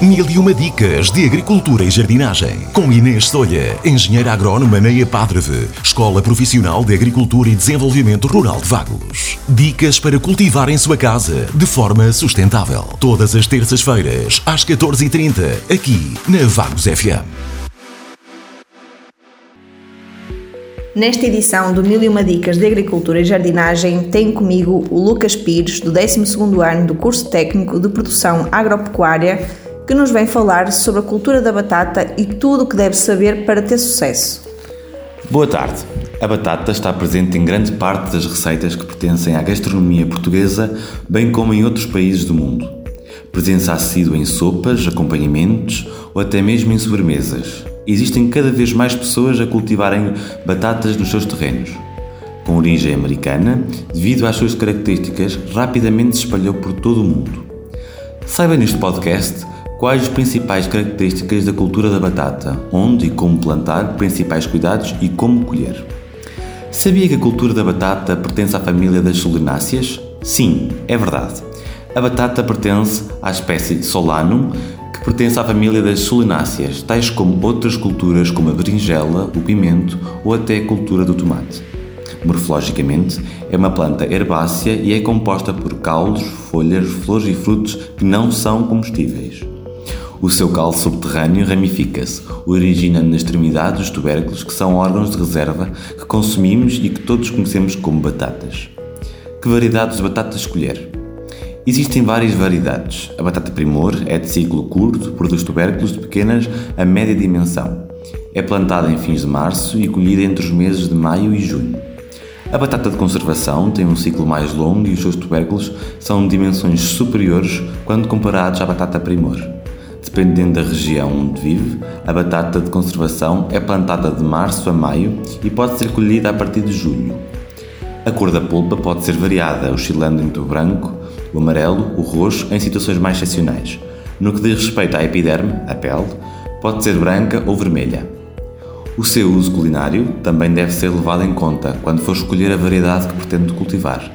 Mil e uma dicas de agricultura e jardinagem. Com Inês Solha, engenheira agrónoma na EPADREV, Escola Profissional de Agricultura e Desenvolvimento Rural de Vagos. Dicas para cultivar em sua casa de forma sustentável. Todas as terças-feiras, às 14h30, aqui na Vagos FM. Nesta edição do Mil e Uma Dicas de Agricultura e Jardinagem, tenho comigo o Lucas Pires, do 12º ano do curso técnico de produção agropecuária, que nos vem falar sobre a cultura da batata e tudo o que deve saber para ter sucesso. Boa tarde. A batata está presente em grande parte das receitas que pertencem à gastronomia portuguesa, bem como em outros países do mundo. Presença assídua em sopas, acompanhamentos ou até mesmo em sobremesas existem cada vez mais pessoas a cultivarem batatas nos seus terrenos. Com origem americana, devido às suas características, rapidamente se espalhou por todo o mundo. Saiba neste podcast quais as principais características da cultura da batata, onde e como plantar, principais cuidados e como colher. Sabia que a cultura da batata pertence à família das solanáceas? Sim, é verdade. A batata pertence à espécie Solanum, pertence à família das solináceas, tais como outras culturas como a berinjela, o pimento ou até a cultura do tomate. Morfologicamente, é uma planta herbácea e é composta por caules, folhas, flores e frutos que não são comestíveis. O seu calo subterrâneo ramifica-se, originando na extremidade os tubérculos que são órgãos de reserva que consumimos e que todos conhecemos como batatas. Que variedades de batatas escolher? Existem várias variedades. A batata primor é de ciclo curto, produz tubérculos de pequenas a média dimensão. É plantada em fins de março e colhida entre os meses de maio e junho. A batata de conservação tem um ciclo mais longo e os seus tubérculos são de dimensões superiores quando comparados à batata primor. Dependendo da região onde vive, a batata de conservação é plantada de março a maio e pode ser colhida a partir de julho. A cor da polpa pode ser variada, oscilando entre o branco, o amarelo, o roxo, em situações mais excepcionais. No que diz respeito à epiderme, a pele, pode ser branca ou vermelha. O seu uso culinário também deve ser levado em conta quando for escolher a variedade que pretende cultivar,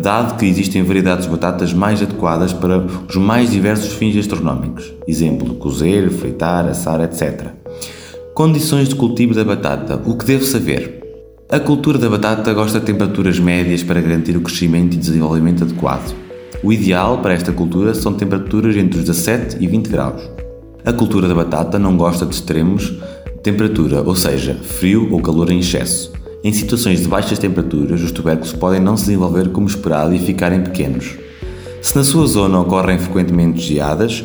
dado que existem variedades de batatas mais adequadas para os mais diversos fins gastronómicos, exemplo, cozer, fritar, assar, etc. Condições de cultivo da batata. O que devo saber? A cultura da batata gosta de temperaturas médias para garantir o crescimento e desenvolvimento adequado. O ideal para esta cultura são temperaturas entre os 17 e 20 graus. A cultura da batata não gosta de extremos de temperatura, ou seja, frio ou calor em excesso. Em situações de baixas temperaturas, os tubérculos podem não se desenvolver como esperado e ficarem pequenos. Se na sua zona ocorrem frequentemente geadas,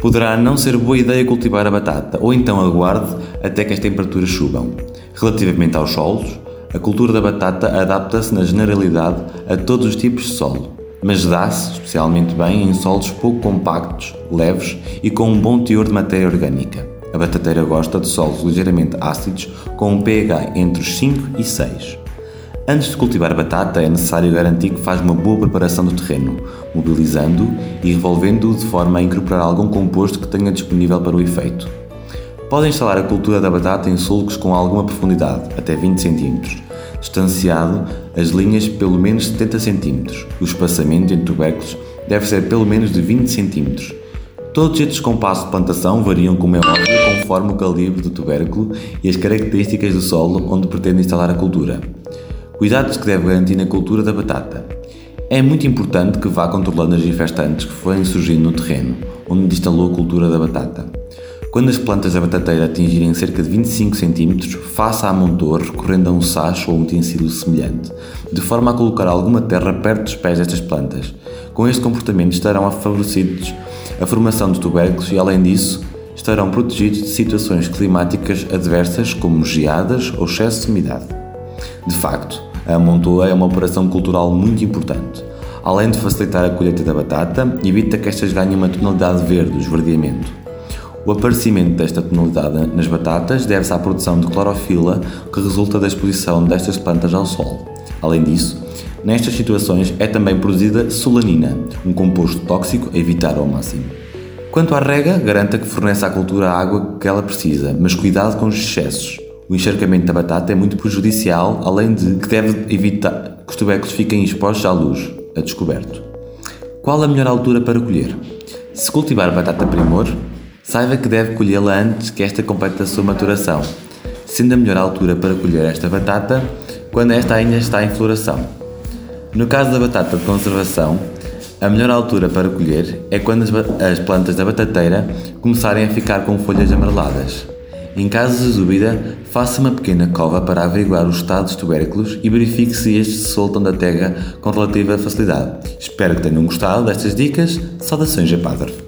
poderá não ser boa ideia cultivar a batata, ou então aguarde até que as temperaturas subam. Relativamente aos solos, a cultura da batata adapta-se na generalidade a todos os tipos de solo mas dá-se especialmente bem em solos pouco compactos, leves e com um bom teor de matéria orgânica. A batateira gosta de solos ligeiramente ácidos com um pH entre os 5 e 6. Antes de cultivar batata, é necessário garantir que faz uma boa preparação do terreno, mobilizando-o e revolvendo-o de forma a incorporar algum composto que tenha disponível para o efeito. Pode instalar a cultura da batata em sulcos com alguma profundidade, até 20 cm, distanciado as linhas pelo menos 70 cm. O espaçamento entre tubérculos deve ser pelo menos de 20 cm. Todos estes compassos de plantação variam, como é óbvio, conforme o calibre do tubérculo e as características do solo onde pretende instalar a cultura. Cuidados que deve garantir na cultura da batata. É muito importante que vá controlando as infestantes que forem surgindo no terreno onde instalou a cultura da batata. Quando as plantas da batateira atingirem cerca de 25 cm, faça a montor recorrendo a um sacho ou um utensílio semelhante, de forma a colocar alguma terra perto dos pés destas plantas. Com este comportamento estarão favorecidos a formação de tubérculos e, além disso, estarão protegidos de situações climáticas adversas como geadas ou excesso de umidade. De facto, a amontoa é uma operação cultural muito importante. Além de facilitar a colheita da batata, evita que estas ganhem uma tonalidade verde, esverdeamento. O aparecimento desta tonalidade nas batatas deve-se à produção de clorofila que resulta da exposição destas plantas ao sol. Além disso, nestas situações é também produzida solanina, um composto tóxico a evitar ao máximo. Quanto à rega, garanta que fornece à cultura a água que ela precisa, mas cuidado com os excessos. O encharcamento da batata é muito prejudicial, além de que deve evitar que os tubérculos fiquem expostos à luz, a descoberto. Qual a melhor altura para colher? Se cultivar batata primor, saiba que deve colhê-la antes que esta complete a sua maturação, sendo a melhor altura para colher esta batata quando esta ainda está em floração. No caso da batata de conservação, a melhor altura para colher é quando as plantas da batateira começarem a ficar com folhas amareladas. Em caso de dúvida, faça uma pequena cova para averiguar o estado dos tubérculos e verifique se estes se soltam da terra com relativa facilidade. Espero que tenham gostado destas dicas. Saudações Padre.